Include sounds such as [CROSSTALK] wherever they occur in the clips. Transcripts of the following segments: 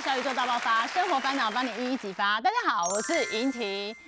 小宇宙大爆发，生活烦恼帮你一一激发。大家好，我是莹婷。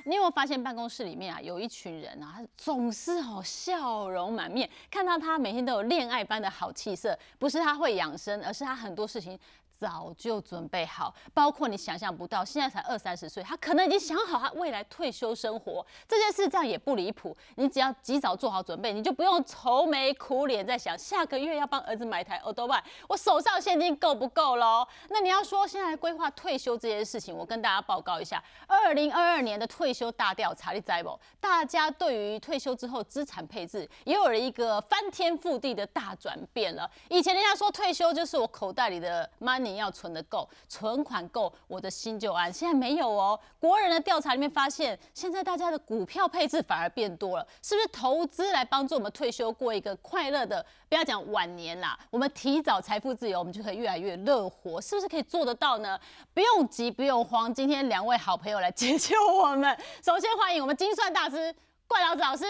你有没有发现办公室里面啊，有一群人啊，总是哦笑容满面，看到他每天都有恋爱般的好气色，不是他会养生，而是他很多事情。早就准备好，包括你想象不到，现在才二三十岁，他可能已经想好他未来退休生活这件事，这样也不离谱。你只要及早做好准备，你就不用愁眉苦脸在想下个月要帮儿子买台 o d o b 我手上现金够不够喽？那你要说现在规划退休这件事情，我跟大家报告一下，二零二二年的退休大调查，你知不？大家对于退休之后资产配置也有了一个翻天覆地的大转变了。以前人家说退休就是我口袋里的 money。你要存的够，存款够，我的心就安。现在没有哦。国人的调查里面发现，现在大家的股票配置反而变多了，是不是投资来帮助我们退休过一个快乐的？不要讲晚年啦，我们提早财富自由，我们就可以越来越乐活，是不是可以做得到呢？不用急，不用慌，今天两位好朋友来解救我们。首先欢迎我们精算大师。怪老子老师，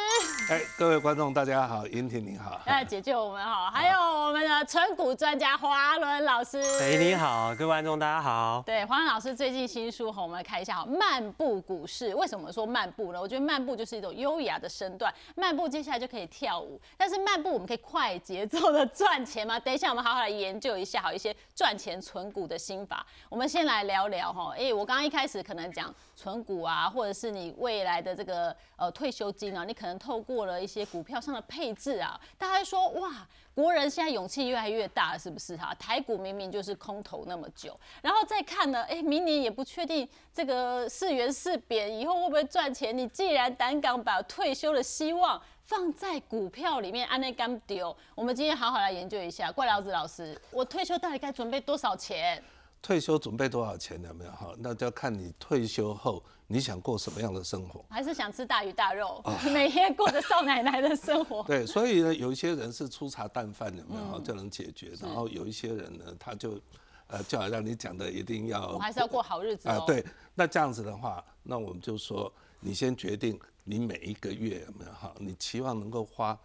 哎，各位观众大家好，云婷你好，哎，解救我们好，还有我们的存股专家华伦老师，哎，你好，各位观众大家好，对，华伦老师最近新书哈，我们来看一下哈，漫步股市，为什么说漫步呢？我觉得漫步就是一种优雅的身段，漫步接下来就可以跳舞，但是漫步我们可以快节奏的赚钱吗？[LAUGHS] 等一下我们好好来研究一下，好一些赚钱存股的心法。我们先来聊聊哈，哎，我刚刚一开始可能讲存股啊，或者是你未来的这个呃退休。金啊，你可能透过了一些股票上的配置啊，大家说哇，国人现在勇气越来越大，是不是哈？台股明明就是空头那么久，然后再看呢，哎，明年也不确定这个是圆是贬，以后会不会赚钱？你既然胆敢把退休的希望放在股票里面，安内干丢，我们今天好好来研究一下。怪老子老师，我退休到底该准备多少钱？退休准备多少钱有没有哈？那就要看你退休后你想过什么样的生活，还是想吃大鱼大肉，每天过着少奶奶的生活。[LAUGHS] 对，所以呢，有一些人是粗茶淡饭有没有就能解决，然后有一些人呢，他就呃，就好像你讲的，一定要我还是要过好日子啊。对，那这样子的话，那我们就说，你先决定你每一个月有没有哈，你期望能够花。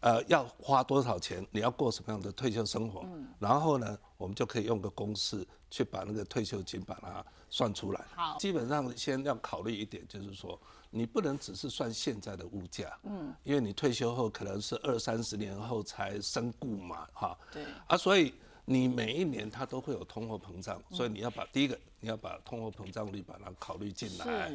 呃，要花多少钱？你要过什么样的退休生活？然后呢，我们就可以用个公式去把那个退休金把它算出来。好，基本上先要考虑一点，就是说你不能只是算现在的物价，嗯，因为你退休后可能是二三十年后才身故嘛，哈，对，啊，所以你每一年它都会有通货膨胀，所以你要把第一个你要把通货膨胀率把它考虑进来。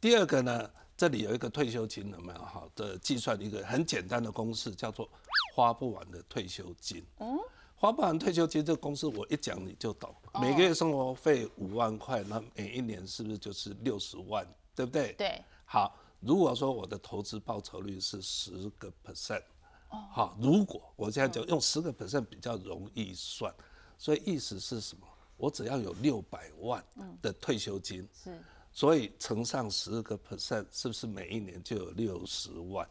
第二个呢，这里有一个退休金有没有好的计算一个很简单的公式，叫做花不完的退休金。嗯，花不完退休金这个公式我一讲你就懂。每个月生活费五万块，那每一年是不是就是六十万？对不对？对。好，如果说我的投资报酬率是十个 percent，哦，好，如果我现在讲用十个 percent 比较容易算，所以意思是什么？我只要有六百万的退休金。是。所以乘上十个 percent，是不是每一年就有六十万？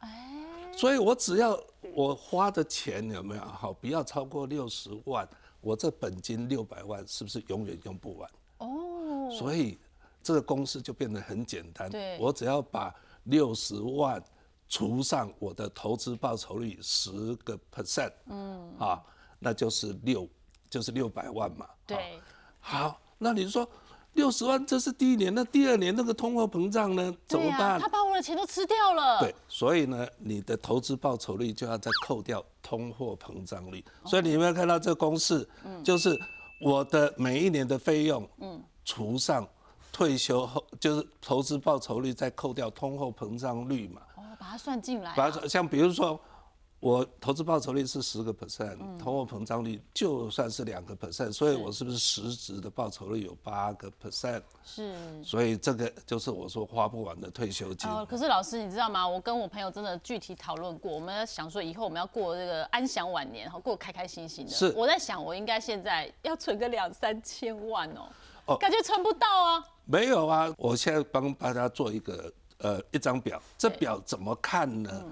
哎，所以我只要我花的钱有没有好，不要超过六十万，我这本金六百万是不是永远用不完？哦，所以这个公式就变得很简单。对，我只要把六十万除上我的投资报酬率十个 percent，嗯，啊，那就是六，就是六百万嘛。对，好，那你说。六十万，这是第一年。那第二年那个通货膨胀呢？怎么办？他把我的钱都吃掉了。对，所以呢，你的投资报酬率就要再扣掉通货膨胀率。所以你有没有看到这个公式？嗯，就是我的每一年的费用，嗯，除上退休后就是投资报酬率，再扣掉通货膨胀率嘛。哦，把它算进来。把它像比如说。我投资报酬率是十个 percent，通货膨胀率就算是两个 percent，所以我是不是实质的报酬率有八个 percent？是，所以这个就是我说花不完的退休金。哦，可是老师你知道吗？我跟我朋友真的具体讨论过，我们要想说以后我们要过这个安享晚年，后过开开心心的。是，我在想我应该现在要存个两三千万哦，哦，感觉存不到啊。没有啊，我现在帮大家做一个呃一张表，这表怎么看呢？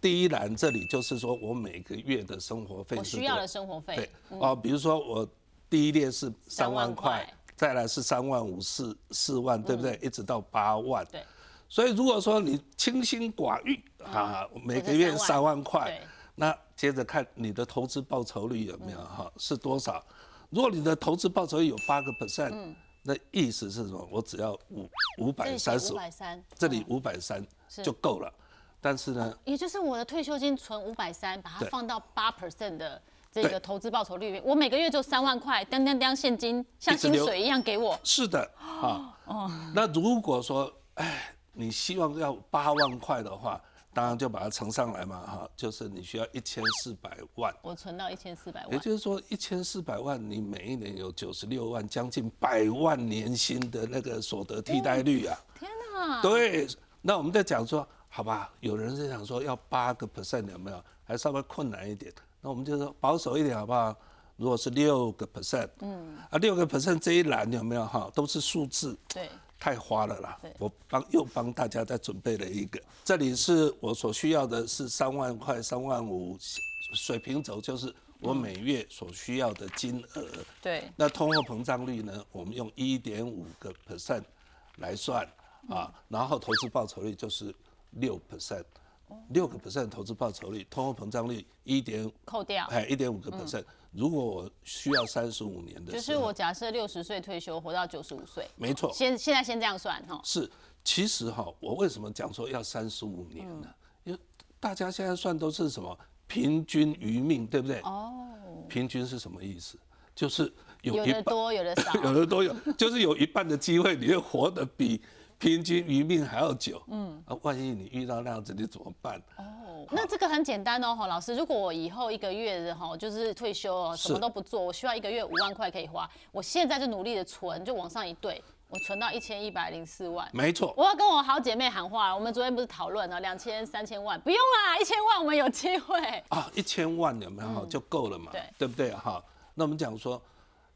第一栏这里就是说我每个月的生活费，我需要的生活费。对，哦，比如说我第一列是三万块，再来是三万五、四四万，对不对？一直到八万。对。所以如果说你清心寡欲啊，每个月三万块，那接着看你的投资报酬率有没有哈？是多少？如果你的投资报酬率有八个 percent，那意思是什么？我只要五五百三十这里五百三就够了。但是呢，也就是我的退休金存五百三，把它放到八 percent 的这个投资报酬率，我每个月就三万块，当当当现金，像薪水一样给我。是的，啊，哦，那如果说，哎，你希望要八万块的话，当然就把它乘上来嘛，哈，就是你需要一千四百万。我存到一千四百万。也就是说，一千四百万，你每一年有九十六万，将近百万年薪的那个所得替代率啊！天哪！对，那我们在讲说。好吧，有人是想说要八个 percent 有没有？还稍微困难一点。那我们就说保守一点好不好？如果是六个 percent，嗯，啊六个 percent 这一栏有没有哈？都是数字，对，太花了啦。我帮又帮大家再准备了一个，这里是我所需要的是三万块、三万五，水平轴就是我每月所需要的金额。对。那通货膨胀率呢？我们用一点五个 percent 来算啊，然后投资报酬率就是。六 percent，六个 percent 投资报酬率，通货膨胀率一点扣掉，哎，一点五个 percent。如果我需要三十五年的，就是我假设六十岁退休，活到九十五岁，没错。先现在先这样算哈。是，其实哈，我为什么讲说要三十五年呢？因为大家现在算都是什么平均余命，对不对？哦。平均是什么意思？就是有的多，有的少，[LAUGHS] 有的多有，就是有一半的机会，你会活得比。平均余命还要久，嗯，啊，万一你遇到那样子，你怎么办？哦，那这个很简单哦，哈，老师，如果我以后一个月哈，就是退休哦，什么都不做，我需要一个月五万块可以花，我现在就努力的存，就往上一对，我存到一千一百零四万，没错。我要跟我好姐妹喊话，我们昨天不是讨论了两千、三千万，不用啦，一千万我们有机会啊，一千万有没有就够了嘛？对，对不对？哈，那我们讲说。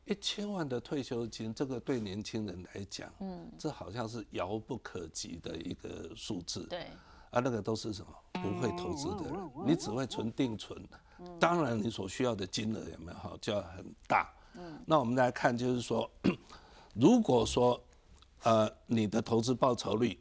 一千万的退休金，这个对年轻人来讲，嗯，这好像是遥不可及的一个数字。对，啊，那个都是什么？不会投资的人，你只会存定存。当然，你所需要的金额有没有哈，就要很大。嗯，那我们来看，就是说，[CLEARS THROAT] 如果说，呃，你的投资报酬率，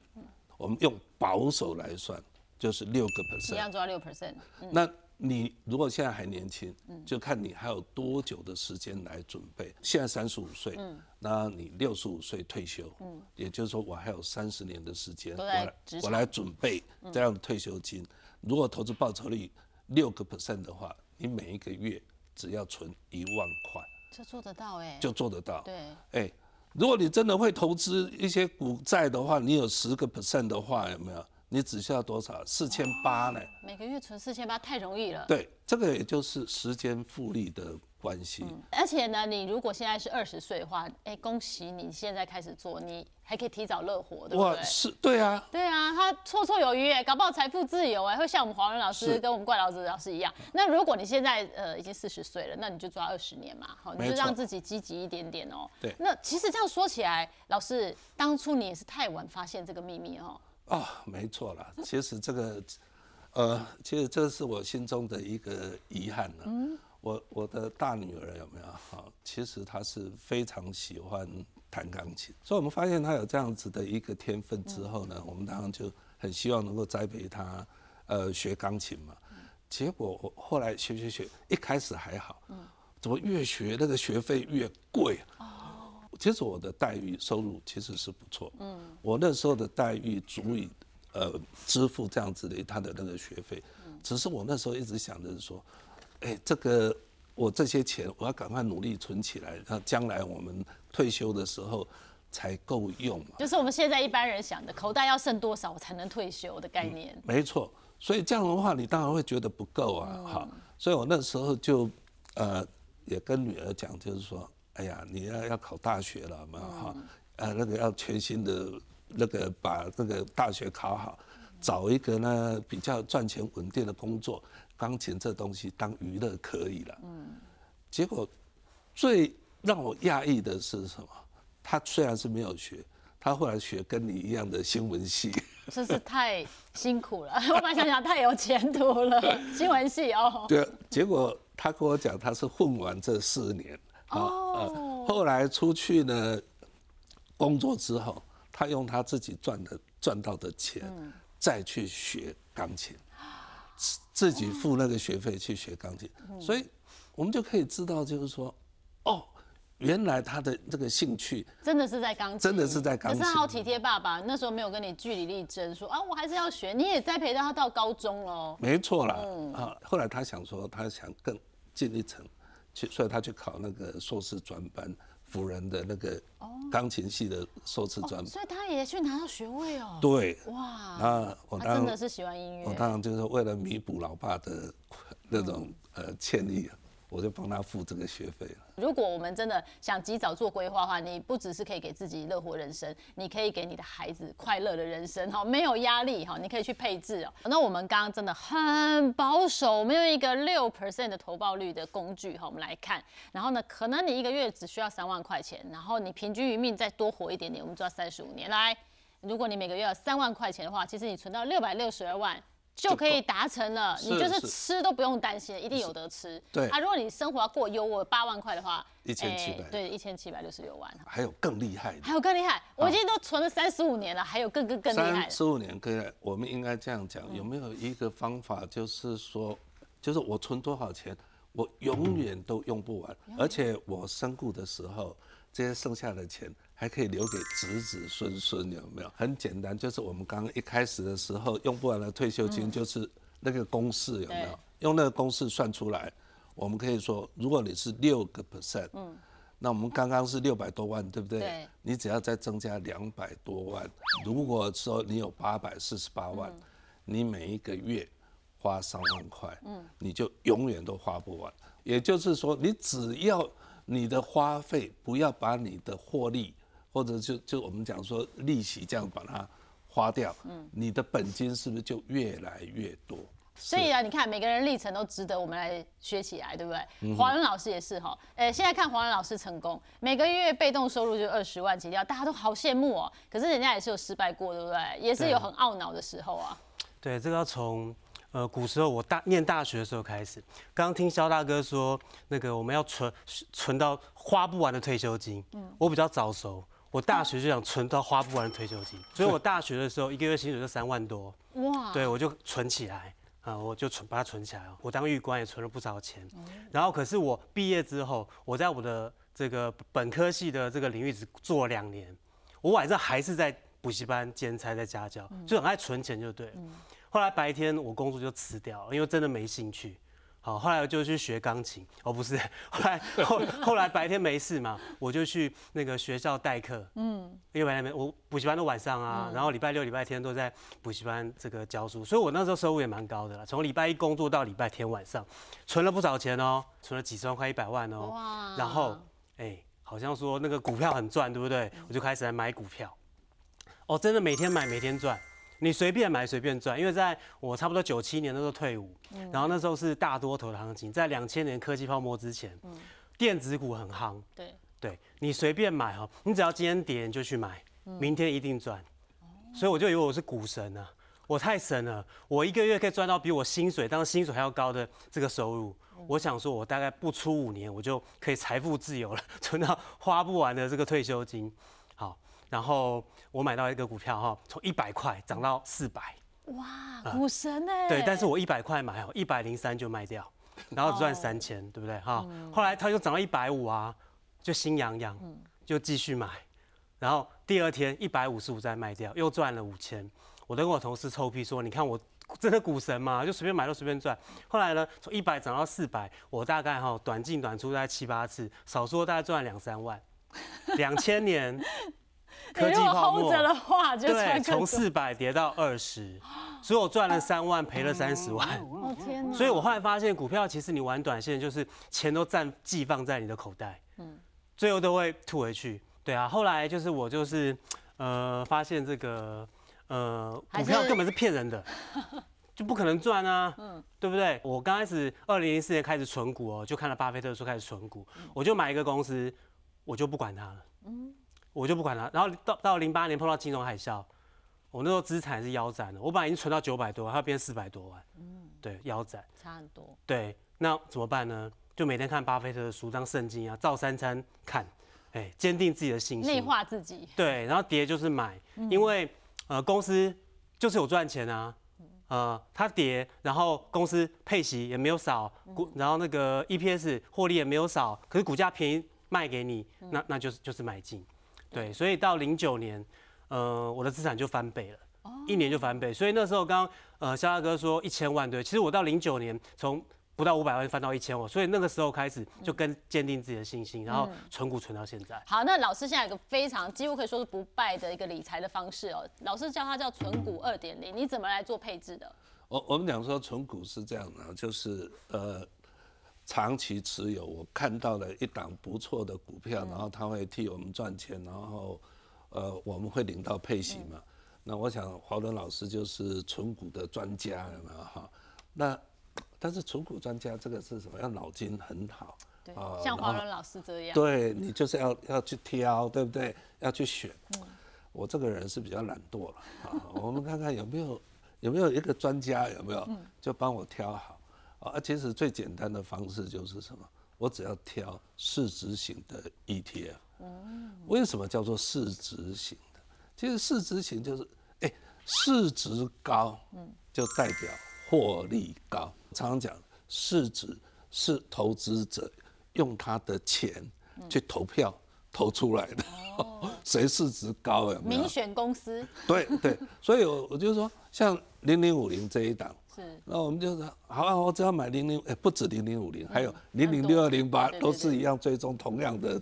我们用保守来算，就是六个 percent，一样抓六 percent。那你如果现在还年轻，就看你还有多久的时间来准备。现在三十五岁，那你六十五岁退休，也就是说我还有三十年的时间，我来我来准备这样的退休金。如果投资报酬率六个 percent 的话，你每一个月只要存一万块，就做得到哎，就做得到。对，哎，如果你真的会投资一些股债的话，你有十个 percent 的话，有没有？你只需要多少？四千八呢？每个月存四千八太容易了。对，这个也就是时间复利的关系。而且呢，你如果现在是二十岁的话，哎，恭喜你现在开始做，你还可以提早乐活，对不对？是，对啊。对啊，他绰绰有余哎，搞不好财富自由哎，会像我们黄仁老师跟我们怪老子老师一样。那如果你现在呃已经四十岁了，那你就抓二十年嘛，好，你就让自己积极一点点哦。对。那其实这样说起来，老师当初你也是太晚发现这个秘密哦。哦，没错了。其实这个，呃，其实这是我心中的一个遗憾呢。嗯。我我的大女儿有没有？哈，其实她是非常喜欢弹钢琴，所以我们发现她有这样子的一个天分之后呢，我们当然就很希望能够栽培她，呃，学钢琴嘛。结果我后来学学学，一开始还好。嗯。怎么越学那个学费越贵？其实我的待遇收入其实是不错，嗯，我那时候的待遇足以，呃，支付这样子的他的那个学费，只是我那时候一直想着说，哎，这个我这些钱我要赶快努力存起来，那将来我们退休的时候才够用嘛。就是我们现在一般人想的，口袋要剩多少我才能退休的概念。没错，所以这样的话你当然会觉得不够啊，哈，所以我那时候就，呃，也跟女儿讲，就是说。哎呀，你要要考大学了嘛哈，呃，那个要全新的那个把那个大学考好，找一个呢比较赚钱稳定的工作，钢琴这东西当娱乐可以了。嗯。结果最让我讶异的是什么？他虽然是没有学，他后来学跟你一样的新闻系。[LAUGHS] 真是太辛苦了，[LAUGHS] 我本来想想太有前途了，新闻系哦。对，结果他跟我讲，他是混完这四年。哦，后来出去呢，工作之后，他用他自己赚的赚到的钱，再去学钢琴，自自己付那个学费去学钢琴，所以我们就可以知道，就是说，哦，原来他的这个兴趣真的是在钢琴，真的是在钢琴。可是好体贴爸爸，那时候没有跟你据理力争，说啊我还是要学，你也栽培到他到高中喽。没错啦，啊，后来他想说他想更进一层，去，所以他去考那个硕士专班，辅仁的那个钢琴系的硕士专班。所以他也去拿到学位哦。对，哇，那我当然真的是喜欢音乐。我当然就是为了弥补老爸的那种呃歉意啊，我就帮他付这个学费了。如果我们真的想及早做规划的话，你不只是可以给自己乐活人生，你可以给你的孩子快乐的人生 [LAUGHS] 哈，没有压力哈，你可以去配置哦。那我们刚刚真的很保守，我们用一个六 percent 的投报率的工具哈，我们来看。然后呢，可能你一个月只需要三万块钱，然后你平均余命再多活一点点，我们做到三十五年来。如果你每个月要三万块钱的话，其实你存到六百六十二万。就可以达成了，你就是吃都不用担心，一定有得吃。对啊，如果你生活要过优渥八万块的话，一千七百，对，一千七百六十六万。还有更厉害的，还有更厉害，我已经都存了三十五年了，还有更更更厉害。三十五年更，我们应该这样讲，有没有一个方法，就是说，就是我存多少钱，我永远都用不完，而且我身故的时候，这些剩下的钱。还可以留给子子孙孙，有没有？很简单，就是我们刚刚一开始的时候用不完的退休金，就是那个公式，有没有？用那个公式算出来，我们可以说，如果你是六个 percent，嗯，那我们刚刚是六百多万，对不对？对。你只要再增加两百多万，如果说你有八百四十八万，你每一个月花三万块，嗯，你就永远都花不完。也就是说，你只要你的花费不要把你的获利。或者就就我们讲说利息这样把它花掉，嗯，你的本金是不是就越来越多？所以啊，你看每个人历程都值得我们来学起来，对不对？华伦老师也是哈，呃，现在看华伦老师成功，每个月被动收入就二十万起跳，大家都好羡慕哦。可是人家也是有失败过，对不对？也是有很懊恼的时候啊。对，这个要从呃古时候我大念大学的时候开始。刚刚听肖大哥说，那个我们要存存到花不完的退休金，嗯，我比较早熟。我大学就想存到花不完的退休金，所以我大学的时候一个月薪水就三万多，哇，对我就存起来啊，我就存把它存起来哦。我当狱官也存了不少钱，然后可是我毕业之后，我在我的这个本科系的这个领域只做了两年，我晚上还是在补习班兼差在家教，就很爱存钱就对了。后来白天我工作就辞掉，因为真的没兴趣。好，后来我就去学钢琴，哦不是，后来后后来白天没事嘛，我就去那个学校代课，嗯，因为白天没我补习班都晚上啊，然后礼拜六礼拜天都在补习班这个教书，所以我那时候收入也蛮高的啦，从礼拜一工作到礼拜天晚上，存了不少钱哦，存了几十万块一百万哦，哇，然后哎，好像说那个股票很赚，对不对？我就开始来买股票，哦，真的每天买每天赚。你随便买随便赚，因为在我差不多九七年那时候退伍，然后那时候是大多头的行情，在两千年科技泡沫之前，电子股很夯。对，对你随便买哈，你只要今天跌你就去买，明天一定赚。所以我就以为我是股神啊，我太神了，我一个月可以赚到比我薪水当薪水还要高的这个收入。我想说，我大概不出五年，我就可以财富自由了，[LAUGHS] 存到花不完的这个退休金。好，然后。我买到一个股票哈，从一百块涨到四百，哇，股神呢？对，但是我一百块买，一百零三就卖掉，然后赚三千，对不对哈？后来它又涨到一百五啊，就心痒痒，就继续买，然后第二天一百五十五再卖掉，又赚了五千。我都跟我同事臭屁说，你看我真的股神嘛，就随便买都随便赚。后来呢，从一百涨到四百，我大概哈短进短出大概七八次，少说大概赚两三万。两千年。[LAUGHS] 科技泡沫的话，就对，从四百跌到二十，所以我赚了三万，赔了三十万。[LAUGHS] 哦天哪！所以我后来发现，股票其实你玩短线，就是钱都占寄放在你的口袋，嗯，最后都会吐回去。对啊，后来就是我就是呃发现这个呃股票根本是骗人的，就不可能赚啊，嗯，对不对？我刚开始二零零四年开始存股哦，就看了巴菲特说开始存股，我就买一个公司，我就不管它了，嗯。我就不管它，然后到到零八年碰到金融海啸，我那时候资产是腰斩的，我本来已经存到九百多万，它变四百多万，嗯，对，腰斩，差很多，对，那怎么办呢？就每天看巴菲特的书，当圣经啊，照三餐看，哎，坚定自己的信心，内化自己，对，然后跌就是买，因为呃公司就是有赚钱啊，呃它跌，然后公司配息也没有少，股然后那个 EPS 获利也没有少，可是股价便宜。卖给你，那那就是就是买进。对，所以到零九年，呃，我的资产就翻倍了，一年就翻倍。所以那时候刚呃肖大哥说一千万，对，其实我到零九年从不到五百万翻到一千万，所以那个时候开始就跟坚定自己的信心，然后存股存到现在。好，那老师现在有个非常几乎可以说是不败的一个理财的方式哦，老师叫它叫存股二点零，你怎么来做配置的？我我们讲说存股是这样的，就是呃。长期持有，我看到了一档不错的股票，然后它会替我们赚钱，然后，呃，我们会领到配息嘛。那我想华伦老师就是存股的专家了哈。那但是存股专家这个是什么？要脑筋很好，对，像华伦老师这样，对你就是要要去挑，对不对？要去选。我这个人是比较懒惰了啊。我们看看有没有有没有一个专家有没有，就帮我挑好。啊，其实最简单的方式就是什么？我只要挑市值型的 ETF。嗯。为什么叫做市值型的？其实市值型就是，哎，市值高，嗯，就代表获利高。常常讲，市值是投资者用他的钱去投票投出来的。哦。[LAUGHS] 谁市值高呀？民选公司。对对，所以我我就说，像零零五零这一档。是。那我们就是好啊，我只要买零零，哎，不止零零五零，还有零零六二零八，都是一样追踪同样的，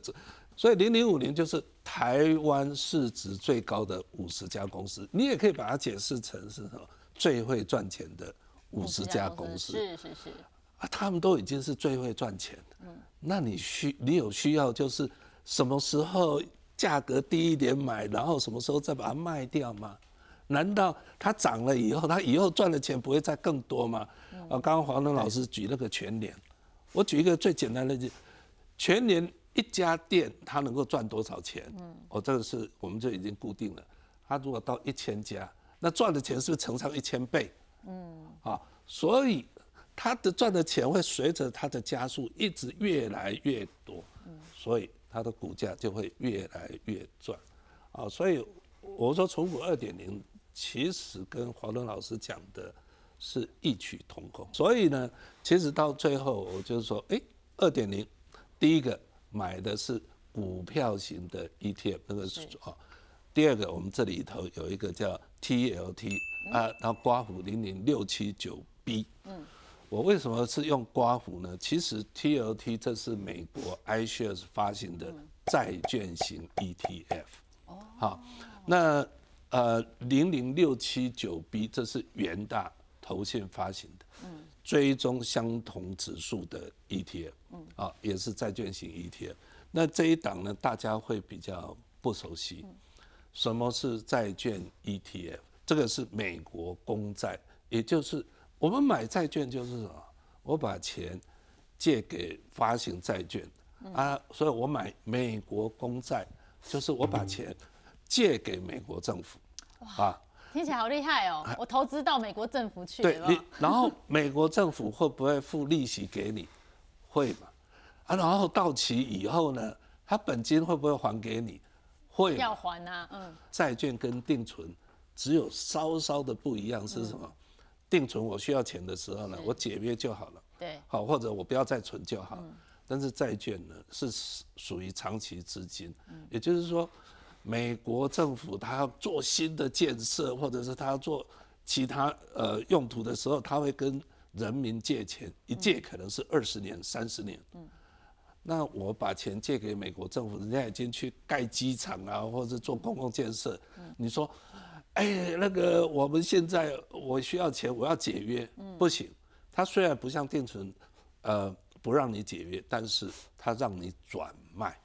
所以零零五零就是台湾市值最高的五十家公司，你也可以把它解释成是什么最会赚钱的五十家公司，是是是，啊，他们都已经是最会赚钱的，嗯，那你需你有需要就是什么时候价格低一点买，然后什么时候再把它卖掉吗？难道它涨了以后，它以后赚的钱不会再更多吗？啊，刚刚黄东老师举那个全年，我举一个最简单的例子，全年一家店它能够赚多少钱？嗯，哦，这个是我们就已经固定了。它如果到一千家，那赚的钱是不是乘上一千倍？嗯，啊，所以它的赚的钱会随着它的加速一直越来越多，嗯，所以它的股价就会越来越赚，啊，所以我说重股二点零。其实跟华伦老师讲的是异曲同工，所以呢，其实到最后我就是说，哎，二点零，第一个买的是股票型的 ETF，那个是啊，第二个我们这里头有一个叫 TLT 啊，然后刮胡零零六七九 B，嗯，我为什么是用刮胡呢？其实 TLT 这是美国 iShares 发行的债券型 ETF，哦，好，那。呃，零零六七九 B，这是元大投信发行的，嗯，追踪相同指数的 ETF，嗯，啊，也是债券型 ETF。那这一档呢，大家会比较不熟悉，什么是债券 ETF？这个是美国公债，也就是我们买债券就是什么？我把钱借给发行债券，啊，所以我买美国公债，就是我把钱。借给美国政府，啊，听起来好厉害哦！我投资到美国政府去，对，你然后美国政府会不会付利息给你？会嘛？啊，然后到期以后呢，他本金会不会还给你？会，要还啊，嗯。债券跟定存只有稍稍的不一样是什么？定存我需要钱的时候呢，我解约就好了，对，好，或者我不要再存就好。但是债券呢是属于长期资金，也就是说。美国政府他要做新的建设，或者是他要做其他呃用途的时候，他会跟人民借钱，一借可能是二十年、三十年。嗯，那我把钱借给美国政府，人家已经去盖机场啊，或者做公共建设。嗯，你说，哎，那个我们现在我需要钱，我要解约，不行。他虽然不像定存，呃，不让你解约，但是他让你转卖。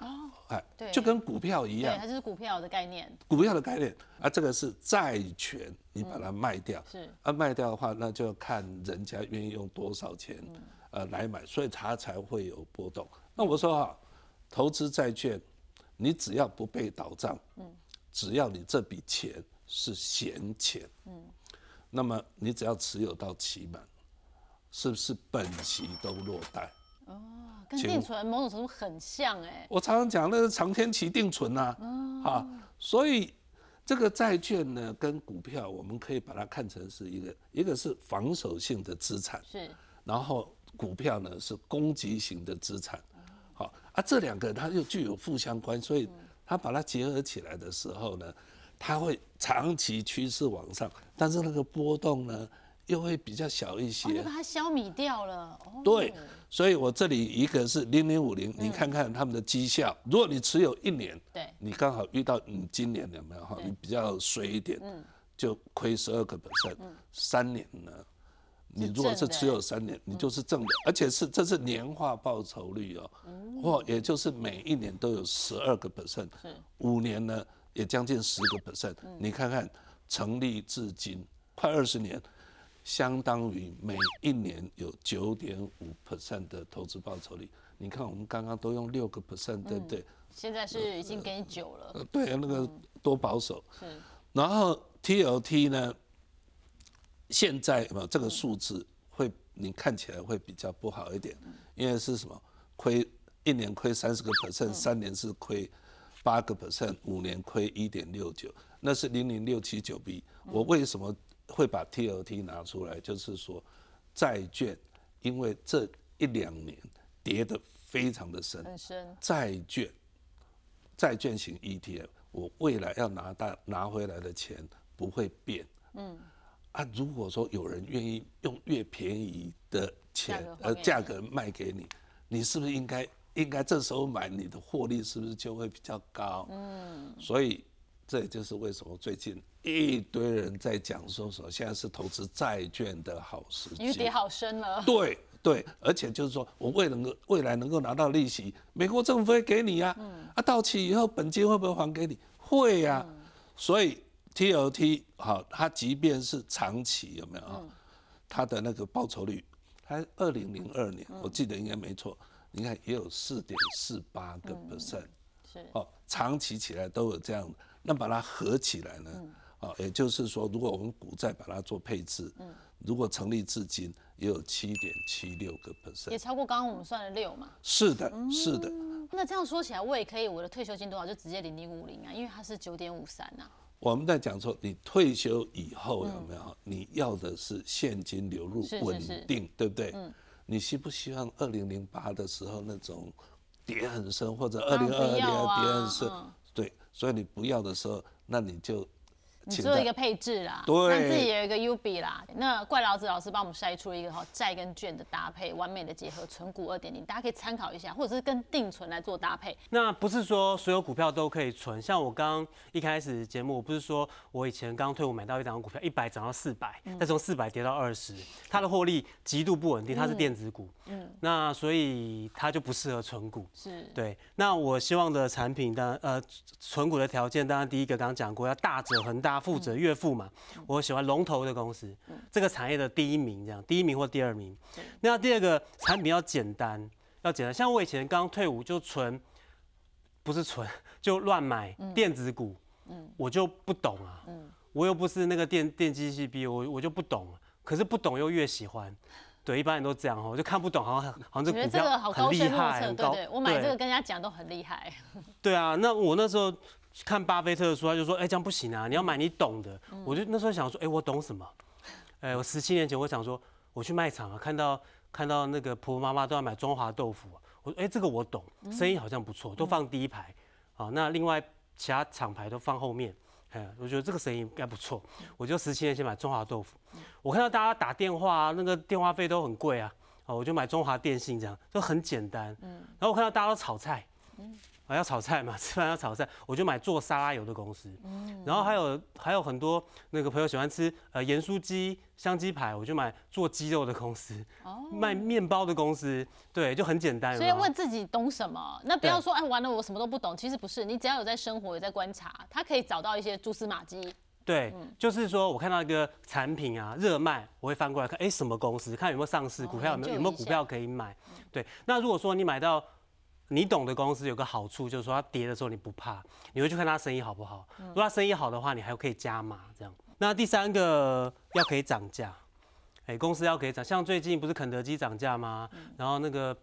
哦，哎，对，就跟股票一样，对，它就是股票的概念。股票的概念，啊，这个是债权，你把它卖掉，是，啊，卖掉的话，那就要看人家愿意用多少钱，呃，来买，所以它才会有波动。那我说啊，投资债券，你只要不被倒账，嗯，只要你这笔钱是闲钱，嗯，那么你只要持有到期满，是不是本息都落袋？哦，跟定存某种程度很像哎。我常常讲那是长天期定存呐，啊，所以这个债券呢跟股票，我们可以把它看成是一个，一个是防守性的资产，是，然后股票呢是攻击型的资产，好啊，这两个它又具有负相关，所以它把它结合起来的时候呢，它会长期趋势往上，但是那个波动呢又会比较小一哦，些你。把它消弭掉了。哦，对，所以我这里一个是零零五零，你看看他们的绩效，如果你持有一年，对，你刚好遇到你今年有没有哈？你比较衰一点，就亏十二个 percent，三年呢？你如果是持有三年，你就是正的，而且是这是年化报酬率哦，或也就是每一年都有十二个 percent，是。五年呢也将近十个 percent。你看看成立至今快二十年，相当于每一年有九点五 percent 的投资报酬率。你看我们刚刚都用六个 percent，对不对？现在是已经给你九了。呃，对，那个多保守。是，然后 TLT 呢，现在嘛这个数字会你看起来会比较不好一点，因为是什么？亏一年亏三十个 percent，三年是亏八个 percent，五年亏一点六九，那是零零六七九 B。我为什么会把 TLT 拿出来？就是说，债券因为这一两年跌得非常的深，很深。债券，债券型 ETF，我未来要拿大拿回来的钱不会变。嗯，啊，如果说有人愿意用越便宜的钱呃价格卖给你，你是不是应该应该这时候买，你的获利是不是就会比较高？嗯，所以这也就是为什么最近一堆人在讲说说现在是投资债券的好时机，因为跌好深了。对对，而且就是说我未能够未来能够拿到利息，美国政府会给你呀、啊，到期以后本金会不会还给你？会呀、所以 TLT 好，它即便是长期有没有啊？它的那个报酬率，它二零零二年我记得应该没错，你看也有四点四八个 percent。是，哦，长期起来都有这样，那把它合起来呢？啊，也就是说，如果我们股债把它做配置，如果成立至今也有七点七六个也 percent，超过刚刚我们算的六嘛。是的，是的。那这样说起来，我也可以，我的退休金多少就直接零零五零啊，因为它是九点五三呐。我们在讲说，你退休以后有没有？你要的是现金流入是是稳是定，对不对？你希不希望二零零八的时候那种跌很深，或者二零二二年跌很深所以你不要的时候，那你就你做一个配置啦，对让自己有一个 U B 啦。那怪老子老师帮我们筛出一个哈债跟券的搭配，完美的结合，存股二点零，大家可以参考一下，或者是跟定存来做搭配。那不是说所有股票都可以存，像我刚刚一开始节目，我不是说我以前刚退伍买到一张股票，一百涨到四百、再从四百跌到二十，它的获利极度不稳定，它是电子股，嗯，那所以它就不适合存股。是，对，那我希望的产品当然呃存股的条件，当然第一个刚刚讲过，要大者恒大，富者越富嘛。我喜欢龙头的公司，这个产业的第一名这样，第一名或第二名。那第二个产品要简单，要简单。像我以前刚退伍就存，不是存 [LAUGHS] 就乱买电子股，我就不懂啊，我又不是那个电电机系毕业，我我就不懂，可是不懂又越喜欢。对，一般人都这样哦，我就看不懂，好像好像这股票很厉害，测，很高。对对，我买这个跟人家讲都很厉害。[LAUGHS] 对啊，那我那时候看巴菲特的书，他就说，哎、这样不行啊，你要买你懂的。我就那时候想说，哎、我懂什么？哎、我十七年前我想说，我去卖场啊，看到看到那个婆婆妈妈都要买中华豆腐啊，我说，哎、这个我懂，生意好像不错，都放第一排。啊，那另外其他厂牌都放后面。哎，我觉得这个生意应该不错，我就十七年前买中华豆腐。我看到大家打电话啊，那个电话费都很贵啊，哦，我就买中华电信这样，就很简单。嗯然后我看到大家都炒菜，啊，要炒菜嘛，[LAUGHS] 吃饭要炒菜，我就买做沙拉油的公司。然后还有还有很多那个朋友喜欢吃呃盐酥鸡、香鸡排，我就买做鸡肉的公司，卖面包的公司，对，就很简单。所以问自己懂什么，那不要说哎完了我什么都不懂，其实不是，你只要有在生活有在观察，他可以找到一些蛛丝马迹。对，就是说我看到一个产品啊热卖，我会翻过来看，哎，什么公司，看有没有上市，哦股票有没有有没有股票可以买。对，那如果说你买到你懂的公司，有个好处就是说它跌的时候你不怕，你会去看它生意好不好。如果它生意好的话，你还可以加码这样。那第三个要可以涨价，哎，公司要可以涨，像最近不是肯德基涨价吗？然后那个。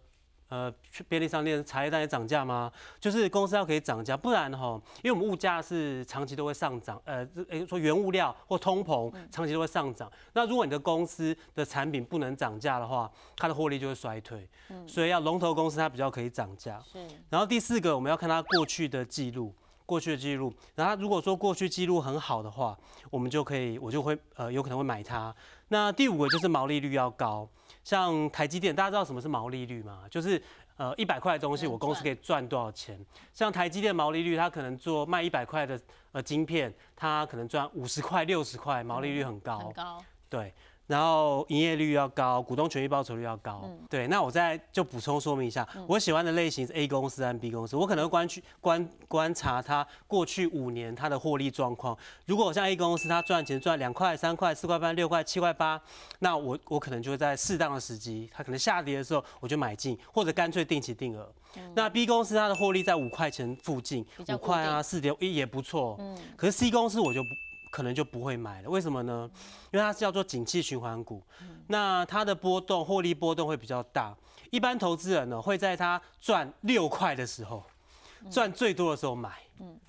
呃，去便利商店茶叶蛋也涨价吗？就是公司要可以涨价，不然哈，因为我们物价是长期都会上涨，呃，诶说原物料或通膨长期都会上涨。那如果你的公司的产品不能涨价的话，它的获利就会衰退。所以要龙头公司它比较可以涨价。是，然后第四个我们要看它过去的记录，过去的记录。然后如果说过去记录很好的话，我们就可以，我就会呃有可能会买它。那第五个就是毛利率要高。像台积电，大家知道什么是毛利率吗？就是呃一百块的东西，我公司可以赚多少钱？像台积电毛利率，它可能做卖一百块的呃晶片，它可能赚五十块、六十块，毛利率很高。很高。对。然后营业率要高，股东权益报酬率要高。对，那我再就补充说明一下，我喜欢的类型是 A 公司和 B 公司。我可能观去观观察它过去五年它的获利状况。如果像 A 公司，它赚钱赚两块、三块、四块半、六块、七块八，那我我可能就会在适当的时机，它可能下跌的时候我就买进，或者干脆定期定额。那 B 公司它的获利在五块钱附近，五块啊四点一也不错。嗯。可是 C 公司我就不。可能就不会买了，为什么呢？因为它是叫做景气循环股，那它的波动、获利波动会比较大。一般投资人呢会在它赚六块的时候，赚最多的时候买，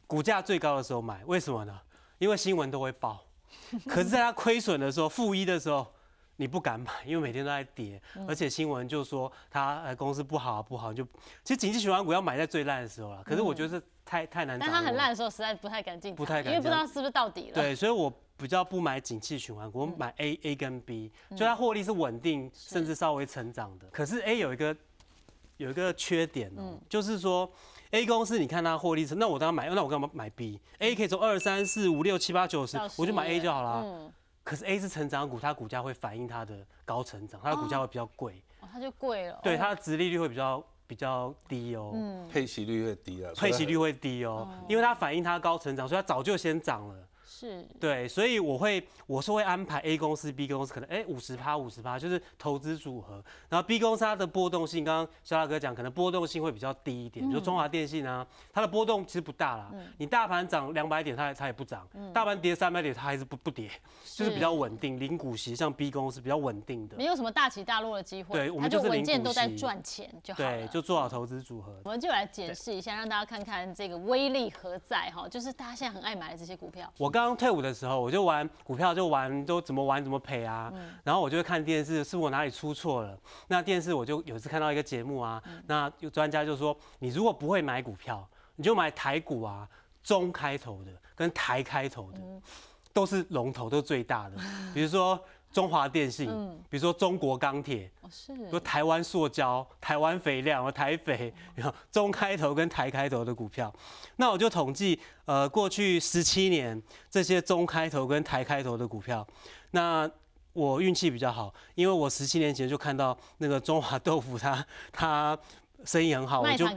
股价最高的时候买。为什么呢？因为新闻都会报。可是，在它亏损的时候、负一的时候，你不敢买，因为每天都在跌，而且新闻就说它呃公司不好啊不好，就其实景气循环股要买在最烂的时候了。可是我觉得。太太难，但它很烂的时候，实在不太敢进，不太敢，因为不知道是不是到底了。对，所以我比较不买景气循环股，我买 A A 跟 B，就它获利是稳定，甚至稍微成长的。可是 A 有一个有一个缺点哦，就是说 A 公司你看它获利是，那我当然买，那我干嘛买 B？A 可以从二三四五六七八九十，我就买 A 就好了。嗯。可是 A 是成长股，它股价会反映它的高成长，它的股价会比较贵。哦，它就贵了。对，它的殖利率会比较。比较低哦，嗯配息率会低啊，配息率会低哦，因为它反映它高成长，所以它早就先涨了。是对，所以我会我是会安排 A 公司、B 公司，可能哎五十趴、五十趴，就是投资组合。然后 B 公司它的波动性，刚刚肖大哥讲，可能波动性会比较低一点。比如中华电信啊，它的波动其实不大啦。你大盘涨两百点，它它也不涨；大盘跌三百点，它还是不不跌，[LAUGHS] 就是比较稳定。零股息，像 B 公司比较稳定的，没有什么大起大落的机会。对，我们就是稳健都在赚钱就好对，就做好投资组合。我们就来解释一下，让大家看看这个威力何在哈。就是大家现在很爱买的这些股票。我刚刚退伍的时候。我就玩股票，就玩都怎么玩怎么赔啊。然后我就会看电视，是我哪里出错了？那电视我就有次看到一个节目啊，那有专家就说，你如果不会买股票，你就买台股啊，中开头的跟台开头的，都是龙头，都是最大的。[LAUGHS] 比如说。中华电信，嗯。比如说中国钢铁，是，说台湾塑胶、台湾肥料、台肥，然后中开头跟台开头的股票，那我就统计，呃，过去十七年这些中开头跟台开头的股票，那我运气比较好，因为我十七年前就看到那个中华豆腐，它它生意很好，我就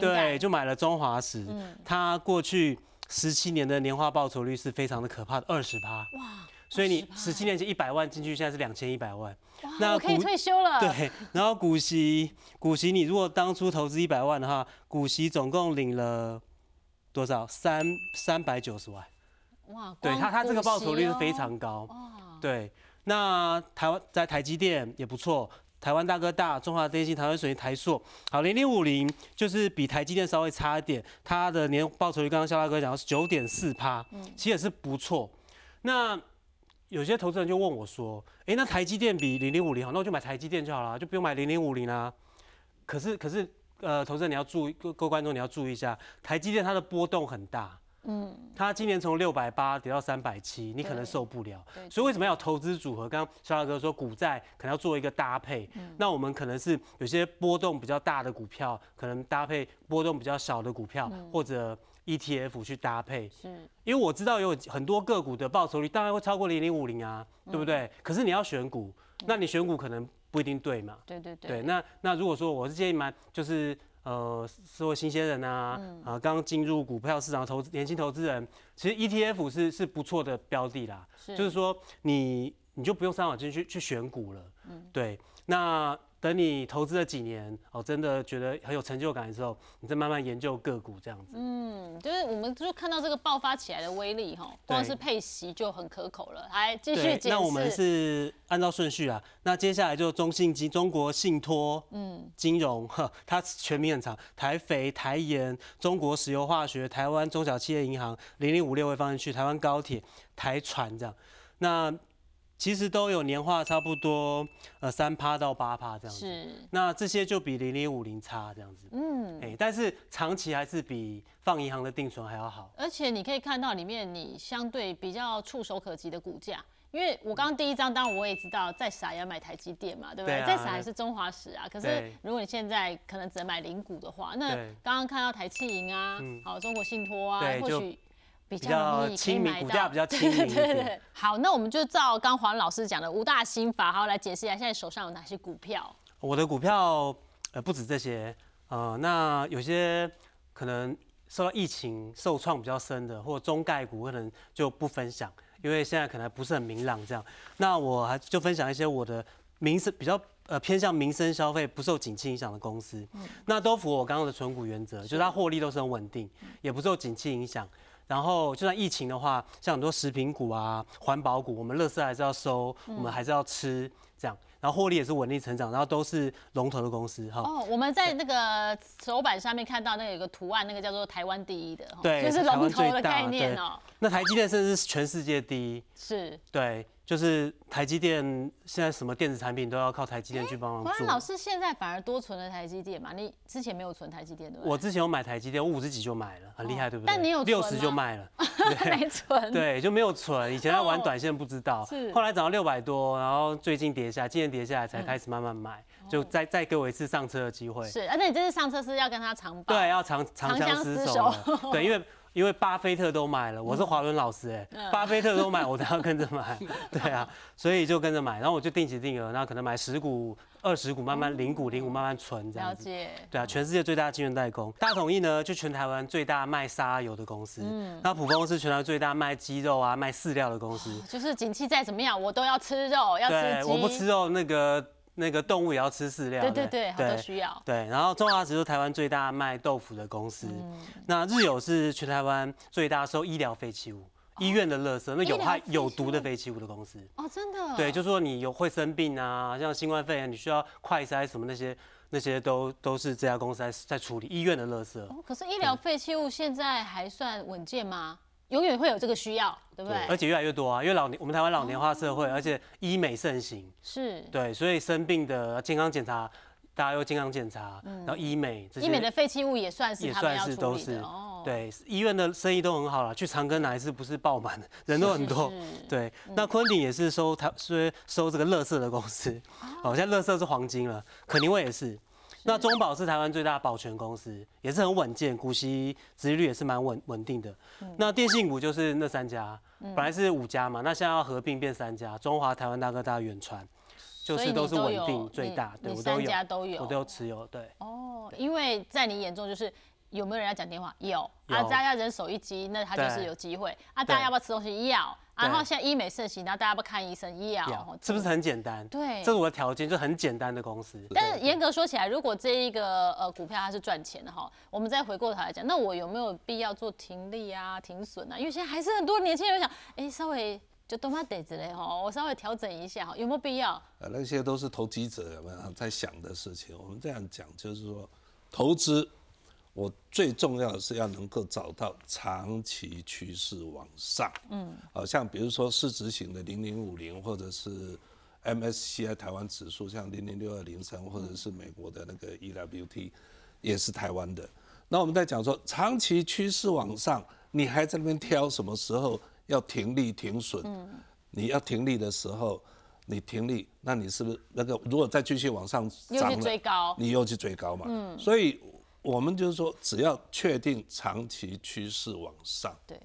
对，就买了中华石，它过去十七年的年化报酬率是非常的可怕的二十趴，哇。所以你十七年前一百万进去，现在是两千一百万，那我可以退休了。对，然后股息，股息你如果当初投资一百万的话，股息总共领了多少？三三百九十万。哇，对他他这个报酬率是非常高。对，那台湾在台积电也不错，台湾大哥大、中华电信、台湾水泥、台塑，好，零零五零就是比台积电稍微差一点，它的年报酬率刚刚肖大哥讲是九点四趴，其实也是不错。那有些投资人就问我说：“哎，那台积电比零零五零好，那我就买台积电就好了，就不用买零零五零啦。”可是，可是，呃，投资人你要注意，各各位观众你要注意一下，台积电它的波动很大，嗯，它今年从六百八跌到三百七，你可能受不了。所以为什么要投资组合？刚刚肖大哥说股债可能要做一个搭配，那我们可能是有些波动比较大的股票，可能搭配波动比较小的股票，或者。ETF 去搭配，是因为我知道有很多个股的报酬率当然会超过零零五零啊，对不对？可是你要选股，那你选股可能不一定对嘛。对对对。对，那那如果说我是建议买，就是呃，社会新鲜人啊，啊，刚进入股票市场投资年轻投资人，其实 ETF 是是不错的标的啦。是。就是说你你就不用上网进去去选股了。嗯。对。那等你投资了几年，哦，真的觉得很有成就感的时候，你再慢慢研究个股这样子。嗯，就是我们就看到这个爆发起来的威力哈，光是配息就很可口了。来继续解释。那我们是按照顺序啊，那接下来就中信金、中国信托、嗯，金融，呵，它全名很长，台肥、台盐、中国石油化学、台湾中小企业银行、零零五六会放进去，台湾高铁、台船这样。那其实都有年化差不多，呃，三趴到八趴这样子。是。那这些就比零零五零差这样子。嗯。哎，但是长期还是比放银行的定存还要好。而且你可以看到里面你相对比较触手可及的股价，因为我刚刚第一张，当然我也知道再傻也要买台积电嘛，对不对？再傻还是中华石啊。可是如果你现在可能只能买零股的话，那刚刚看到台气银啊，好，中国信托啊，或许。比较亲民，股价比较 [LAUGHS] 亲民。对对对。好，那我们就照刚黄老师讲的五大心法，好来解释一下，现在手上有哪些股票？我的股票呃不止这些，呃，那有些可能受到疫情受创比较深的，或中概股可能就不分享，因为现在可能不是很明朗这样。那我还就分享一些我的民生比较呃偏向民生消费不受景气影响的公司，嗯那都符合我刚刚的存股原则，就是它获利都是很稳定，也不受景气影响。然后，就算疫情的话，像很多食品股啊、环保股，我们乐色还是要收，我们还是要吃，这样。然后获利也是稳定成长，然后都是龙头的公司哈。哦，我们在那个手板上面看到那个有个图案，那个叫做台湾第一的，对，就是龙头的概念哦。那台积电甚至是全世界第一，是，对。就是台积电现在什么电子产品都要靠台积电去帮忙做。老师现在反而多存了台积电嘛？你之前没有存台积电对我之前有买台积电，我五十几就买了，很厉害对不对？但你有六十就卖了，[LAUGHS] 没存。对，就没有存。以前在玩短线不知道，是。后来涨到六百多，然后最近跌下，今年跌下来才开始慢慢买，就再再给我一次上车的机会。是，而且你这次上车是要跟他长保，对，要长长相厮守。对，因为。因为巴菲特都买了，我是华伦老师哎，巴菲特都买，我都要跟着买，[LAUGHS] 对啊，所以就跟着买，然后我就定期定额，然后可能买十股、二十股，慢慢零股零股慢慢存这样子。了解。对啊，全世界最大的金源代工，大统一呢就全台湾最大卖沙油的公司，嗯，那普丰是全台最大卖鸡肉啊、卖饲料的公司。就是景气再怎么样，我都要吃肉，要吃鸡。我不吃肉，那个。那个动物也要吃饲料，对对对，好多需要。对，然后中华只是台湾最大卖豆腐的公司，那日友是全台湾最大收医疗废弃物、医院的垃圾，那有害有毒的废弃物的公司。哦，真的？对，就说你有会生病啊，像新冠肺炎，你需要快筛什么那些，那些都都是这家公司在在处理医院的垃圾。可是医疗废弃物现在还算稳健吗？永远会有这个需要，对不对？而且越来越多啊，因为老年我们台湾老年化社会，而且医美盛行，是。对，所以生病的健康检查，大家又健康检查，然后医美，医美的废弃物也算是也算是都是。对，医院的生意都很好了，去长庚哪一次不是爆满的，人都很多。对，那昆鼎也是收台收收这个乐色的公司，哦，现在乐色是黄金了，肯定会也是。那中保是台湾最大的保全公司，也是很稳健，股息殖利率也是蛮稳稳定的。那电信股就是那三家，本来是五家嘛，那现在要合并变三家，中华、台湾大哥大、远传，就是都是稳定最大，对我都有，我都有持有，对。哦，因为在你眼中就是有没有人要讲电话？有啊，大家人手一机，那他就是有机会啊。大家要不要吃东西？要。然后现在医美盛行，然后大家不看医生，医疗是不是很简单？对，这是我的条件，就很简单的公司。但是严格说起来，如果这一个呃股票它是赚钱的哈，我们再回过头来讲，那我有没有必要做停利啊、停损啊？因为现在还是很多年轻人想，哎，稍微就多买点子嘞哈，我稍微调整一下哈，有没有必要？呃，那些都是投机者有没有在想的事情。我们这样讲就是说，投资。我最重要的是要能够找到长期趋势往上，嗯，好像比如说市值型的零零五零，或者是 MSCI 台湾指数，像零零六二零三，或者是美国的那个 EWT，也是台湾的。那我们在讲说长期趋势往上，你还在那边挑什么时候要停利停损？嗯，你要停利的时候，你停利，那你是不是那个如果再继续往上涨，又去追高，你又去追高嘛？嗯，所以。我们就是说，只要确定长期趋势往上，对，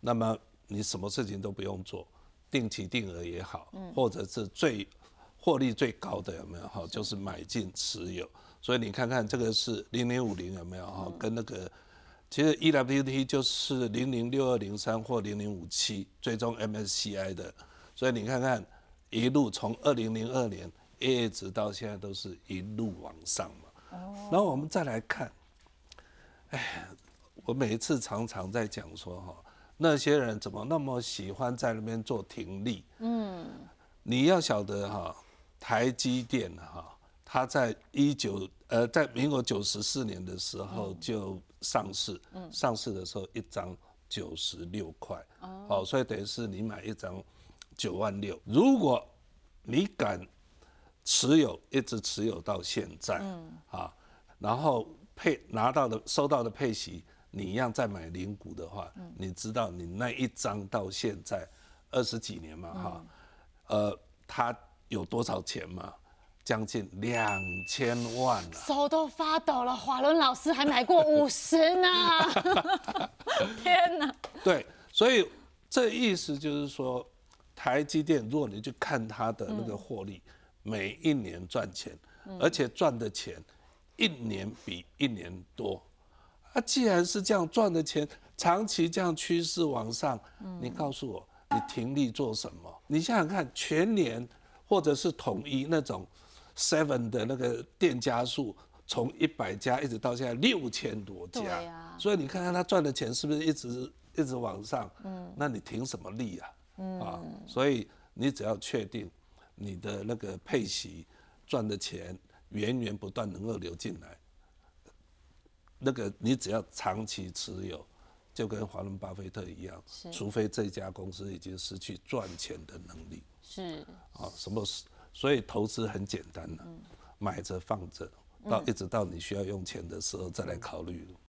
那么你什么事情都不用做，定期定额也好，或者是最获利最高的有没有哈？就是买进持有。所以你看看这个是零零五零有没有哈？跟那个其实 EWT 就是零零六二零三或零零五七，最终 MSCI 的。所以你看看一路从二零零二年一直到现在都是一路往上嘛。然后我们再来看，哎，我每一次常常在讲说哈，那些人怎么那么喜欢在那边做停利？嗯，你要晓得哈，台积电哈，它在一九呃，在民国九十四年的时候就上市，上市的时候一张九十六块，哦，所以等于是你买一张九万六，如果你敢持有，一直持有到现在，嗯。啊，然后配拿到的收到的配息，你一样再买零股的话，你知道你那一张到现在二十几年嘛，哈，呃，它有多少钱嘛？将近两千万了，手都发抖了。华伦老师还买过 [LAUGHS] 五十呢，[LAUGHS] 天哪！对，所以这意思就是说，台积电，如果你去看它的那个获利，每一年赚钱，而且赚的钱一年比一年多。啊，既然是这样赚的钱，长期这样趋势往上，你告诉我，你停利做什么？你想想看，全年或者是统一那种。Seven 的那个店家数从一百家一直到现在六千多家，所以你看看他赚的钱是不是一直一直往上？嗯，那你停什么利啊？嗯啊，所以你只要确定你的那个配息赚的钱源源不断能够流进来，那个你只要长期持有，就跟华伦巴菲特一样，除非这家公司已经失去赚钱的能力。是啊，什么？所以投资很简单的，买着放着，到一直到你需要用钱的时候再来考虑。